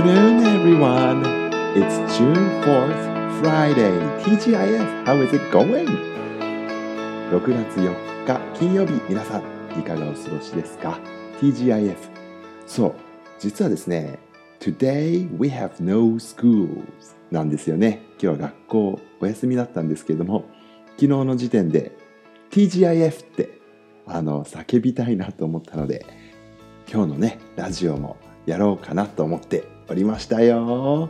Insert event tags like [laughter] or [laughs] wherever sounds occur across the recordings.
afternoon, everyone. It's June 4th, Friday. TGIF, how is it going? 6月4日金曜日、皆さん、いかがお過ごしですか ?TGIF。そう、実はですね、Today we have no schools なんですよね。今日は学校お休みだったんですけれども、昨日の時点で TGIF ってあの叫びたいなと思ったので、今日のね、ラジオもやろうかなと思っておりましたよ。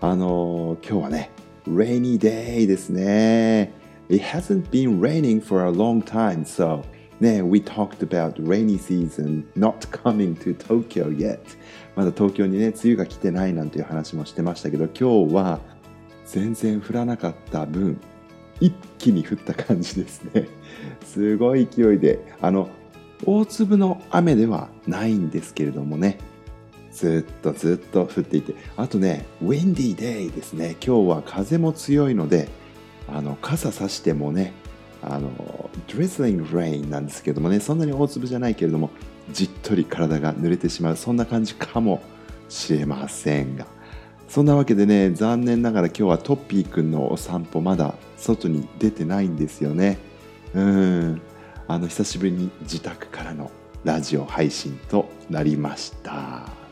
あの今日はね、rainy day ですね。It hasn't been raining for a long time, so ね、we talked about rainy season not coming to Tokyo yet. まだ東京にね、梅雨が来てないなんていう話もしてましたけど、今日は全然降らなかった分、一気に降った感じですね。すごい勢いで、あの、大粒の雨ではないんですけれどもね、ずっとずっと降っていて、あとね、windy day ですね。今日は風も強いので、あの、傘さしてもね、あの、drizzling rain なんですけどもね、そんなに大粒じゃないけれども、じっとり体が濡れてしまう、そんな感じかもしれませんが。そんなわけでね、残念ながら今日はトッピーくんのお散歩まだ外に出てないんですよね。うん。あの、久しぶりに自宅からのラジオ配信となりました。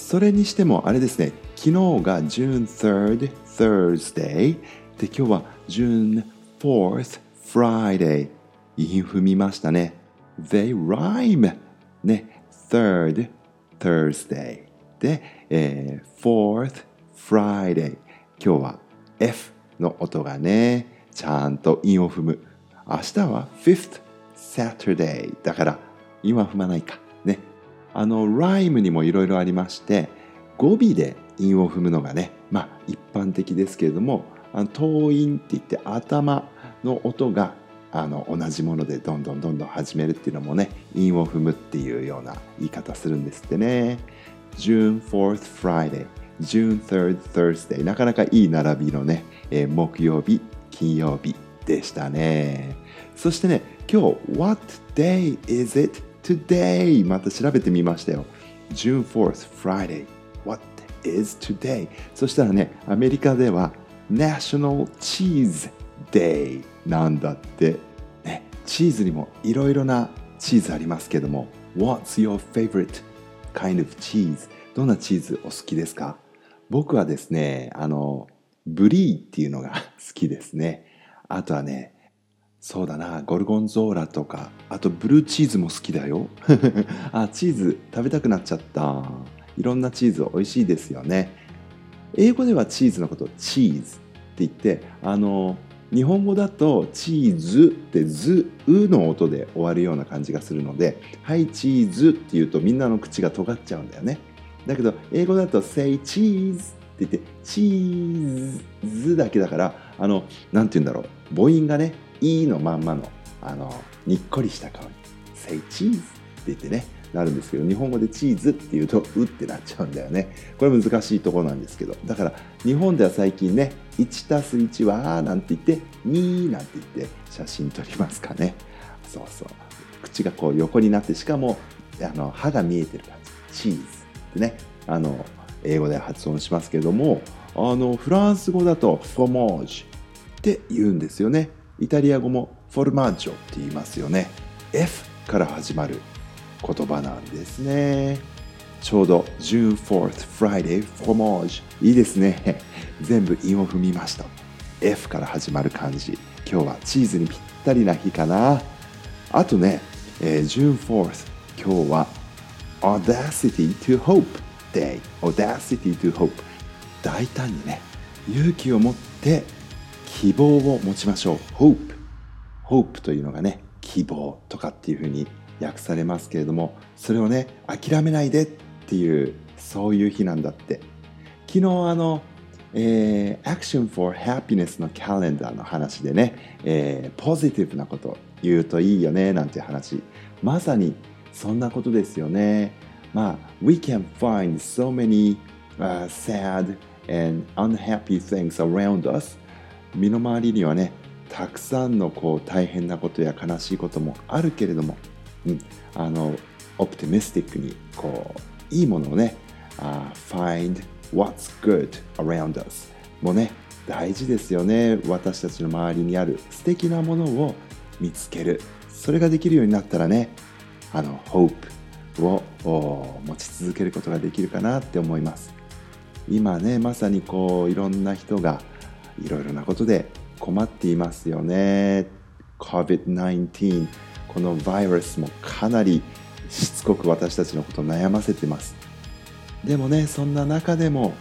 それにしてもあれですね、昨日が June 3rd Thursday で今日は June 4th Friday 韻踏みましたね。They rhyme ね、third Thursday で、えー、fourth Friday 今日は F の音がね、ちゃんと韻を踏む。明日は fifth Saturday だから今踏まないか。あの、ライムにもいろいろありまして、語尾で韻を踏むのがね、まあ一般的ですけれども、あの頭韻って言って頭の音があの同じものでどんどんどんどん始めるっていうのもね、韻を踏むっていうような言い方するんですってね。June 4th Friday, June 3rd Thursday なかなかいい並びのね、えー、木曜日、金曜日でしたね。そしてね、今日 What day is it today? また調べてみましたよ。June 4th Friday. What is today? そしたらね、アメリカでは National Cheese Day なんだって。ね、チーズにもいろいろなチーズありますけども What's your favorite kind of cheese? どんなチーズお好きですか？僕はですね、あの、ブリーっていうのが [laughs] 好きですね。あとはね、そうだな、ゴルゴンゾーラとか、あとブルーチーズも好きだよ。[laughs] あ、チーズ食べたくなっちゃった。いろんなチーズ美味しいですよね。英語ではチーズのことチーズって言って、あの、日本語だとチーズってズうの音で終わるような感じがするので、はい、チーズって言うとみんなの口が尖っちゃうんだよね。だけど、英語だと say cheese って言って、チーズだけだから、あの、なんて言うんだろう、母音がね、いいのまんまの、あの、にっこりした顔に、say cheese って言ってね、なるんですけど日本語でチーズっていうとうってなっちゃうんだよね。これ難しいところなんですけど。だから日本では最近ね1たす1はなんて言って2なんて言って写真撮りますかね。そうそう。口がこう横になってしかもあの歯が見えてる感じ。チーズってね。あの英語で発音しますけれどもあのフランス語だとフォモージュって言うんですよね。イタリア語もフォルマッジョって言いますよね F から始まる言葉なんですね。ちょうど June 4th Friday Fromage いいですね。[laughs] 全部韻を踏みました。F から始まる漢字。今日はチーズにぴったりな日かな。あとね、えー、June 4th 今日は Audacity to Hope Day Audacity to Hope 大胆にね勇気を持って希望を持ちましょう。Hope Hope というのがね希望とかっていうふうに訳されますけれどもそれをね諦めないでっていうそういう日なんだって。昨日あの、えー、Action for Happiness のカレンダーの話でね、えー、ポジティブなこと言うといいよねなんて話。まさにそんなことですよね。まあ We can find so many、uh, sad and unhappy things around us 身の回りにはねたくさんのこう大変なことや悲しいこともあるけれどもうん、あのオプティミスティックにこういいものをね uh, find what's good around us もね大事ですよね。私たちの周りにある素敵なものを見つける。それができるようになったらねあの hope を持ち続けることができるかなって思います。今ねまさにこういろんな人がいろいろなことで困っていますよね。COVID-19 このバイラスもかなりしつこく私たちのことを悩ませてます。でもねそんな中でも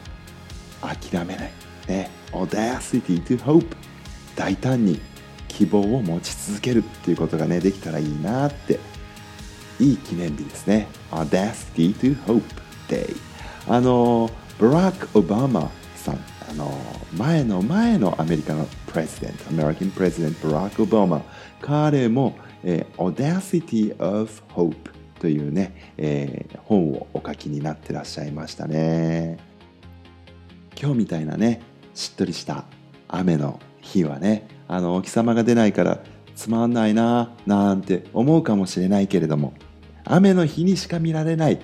諦めない。ね。audacity to hope 大胆に希望を持ち続けるっていうことがねできたらいいなって。いい記念日ですね。audacity to hope day あのブラック・オバマさんあの前の前のアメリカのプレジデントアメリカンプレジデントブラック・オバマ彼も、えー、Audacity of Hope というね、えー、本をお書きになってらっしゃいましたね。今日みたいなねしっとりした雨の日はねあのお日様が出ないからつまんないななんて思うかもしれないけれども雨の日にしか見られない、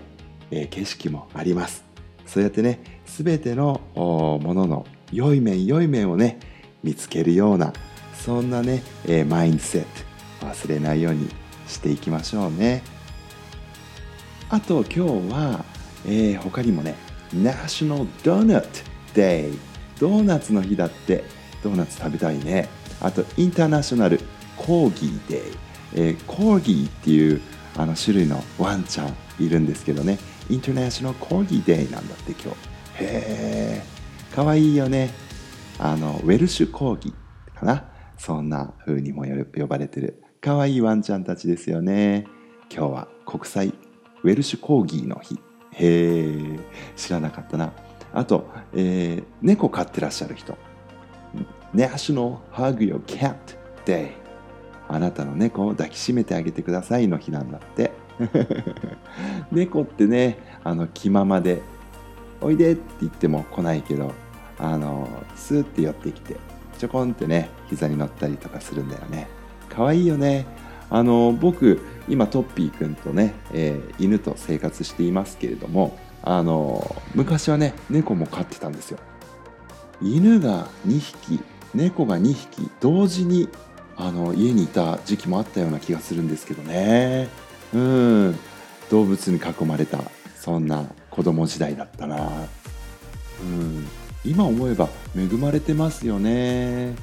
えー、景色もあります。そうやってね全てのものの良い面良い面をね見つけるようなそんなね、えー、マインドセット忘れないようにしていきましょうね。あと今日は、えー、他にもね National Donut Day ドーナツの日だってドーナツ食べたいね。あとインターナショナルコーギーデイ、えー、コーギーっていうあの種類のワンちゃんいるんですけどね。インターナショナルコーギーデイなんだって今日。へえかわいいよね。あのウェルシュコーギーかな。そんな風にも呼ばれてる。かわいいワンちゃんたちですよね。今日は国際ウェルシュコーギーの日。へえ知らなかったな。あと、えー、猫飼ってらっしゃる人。National Hug Your Cat Day あなたの猫を抱きしめてあげてくださいの日なんだって。[laughs] 猫ってねあの気ままでおいでって言っても来ないけどあのスーって寄ってきてちょこんってね膝に乗ったりとかするんだよね。かわいいよね。あの僕今トッピーくんとね、えー、犬と生活していますけれどもあの昔はね猫も飼ってたんですよ。犬が2匹猫が2匹同時にあの家にいた時期もあったような気がするんですけどね。うん。動物に囲まれたそんな子供時代だったな。うん。今思えば恵まれてますよね。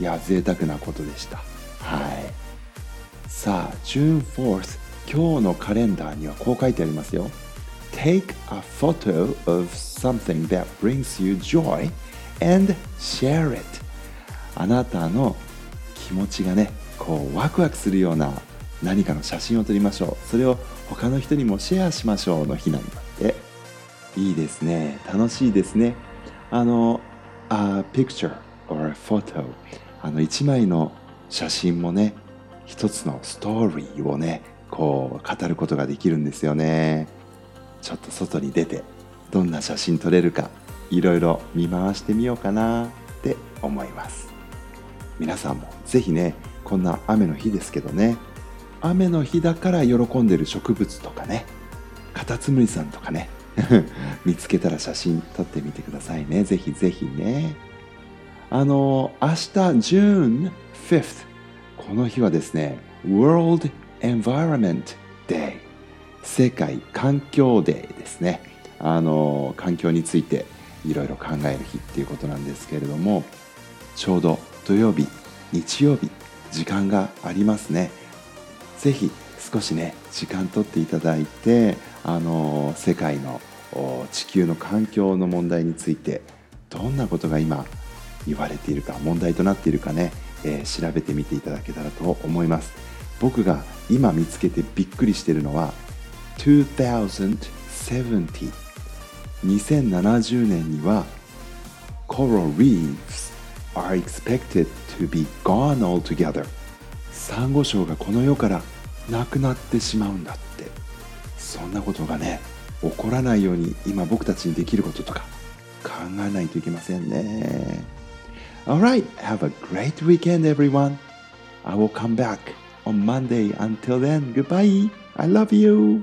いや贅沢なことでした。はい。さあ June 4th 今日のカレンダーにはこう書いてありますよ。Take a photo of something that brings you joy and share it あなたの気持ちがねこうワクワクするような何かの写真を撮りましょう。それを他の人にもシェアしましょうの日なんだって。いいですね。楽しいですね。あの a picture or a photo あの一枚の写真もね一つのストーリーをねこう語ることができるんですよね。ちょっと外に出てどんな写真撮れるかいろいろ見回してみようかなって思います。皆さんもぜひねこんな雨の日ですけどね雨の日だから喜んでる植物とかね。カタツムリさんとかね。[laughs] 見つけたら写真撮ってみてくださいね。ぜひぜひね。あの明日 June 5th この日はですね World Environment Day 世界環境デーですね。あの環境についていろいろ考える日っていうことなんですけれどもちょうど土曜日日曜日時間がありますね。ぜひ少しね時間とっていただいてあの世界の地球の環境の問題についてどんなことが今言われているか問題となっているかね、えー、調べてみていただけたらと思います。僕が今見つけてびっくりしているのは2070年には Coral reefs are expected to be gone altogether サンゴ礁がこの世からなくなってしまうんだってそんなことがね起こらないように今僕たちにできることとか考えないといけませんね Alright, have a great weekend everyone I will come back on Monday until then goodbye I love you